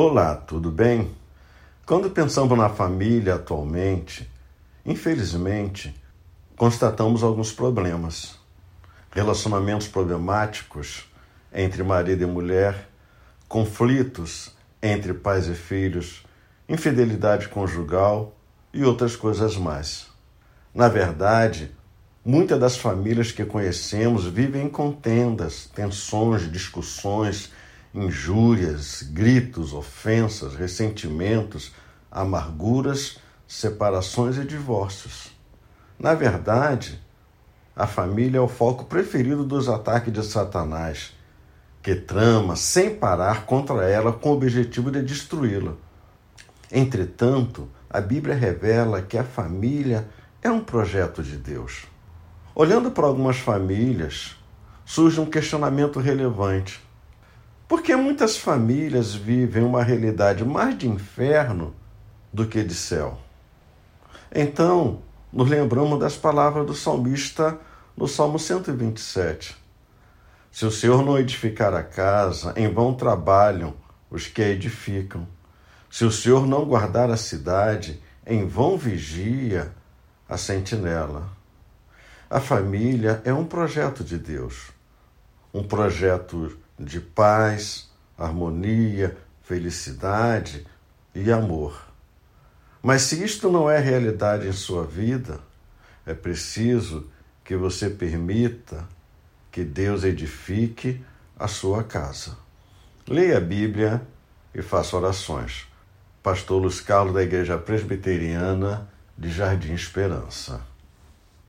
Olá, tudo bem? Quando pensamos na família atualmente, infelizmente, constatamos alguns problemas. Relacionamentos problemáticos entre marido e mulher, conflitos entre pais e filhos, infidelidade conjugal e outras coisas mais. Na verdade, muitas das famílias que conhecemos vivem em contendas, tensões, discussões, injúrias, gritos, ofensas, ressentimentos, amarguras, separações e divórcios. Na verdade, a família é o foco preferido dos ataques de Satanás, que trama sem parar contra ela com o objetivo de destruí-la. Entretanto, a Bíblia revela que a família é um projeto de Deus. Olhando para algumas famílias, surge um questionamento relevante. Por que muitas famílias vivem uma realidade mais de inferno do que de céu? Então, nos lembramos das palavras do salmista no Salmo 127. Se o Senhor não edificar a casa, em vão trabalham os que a edificam. Se o Senhor não guardar a cidade, em vão vigia a sentinela. A família é um projeto de Deus, um projeto de paz, harmonia, felicidade e amor. Mas se isto não é realidade em sua vida, é preciso que você permita que Deus edifique a sua casa. Leia a Bíblia e faça orações. Pastor Luiz Carlos da Igreja Presbiteriana de Jardim Esperança.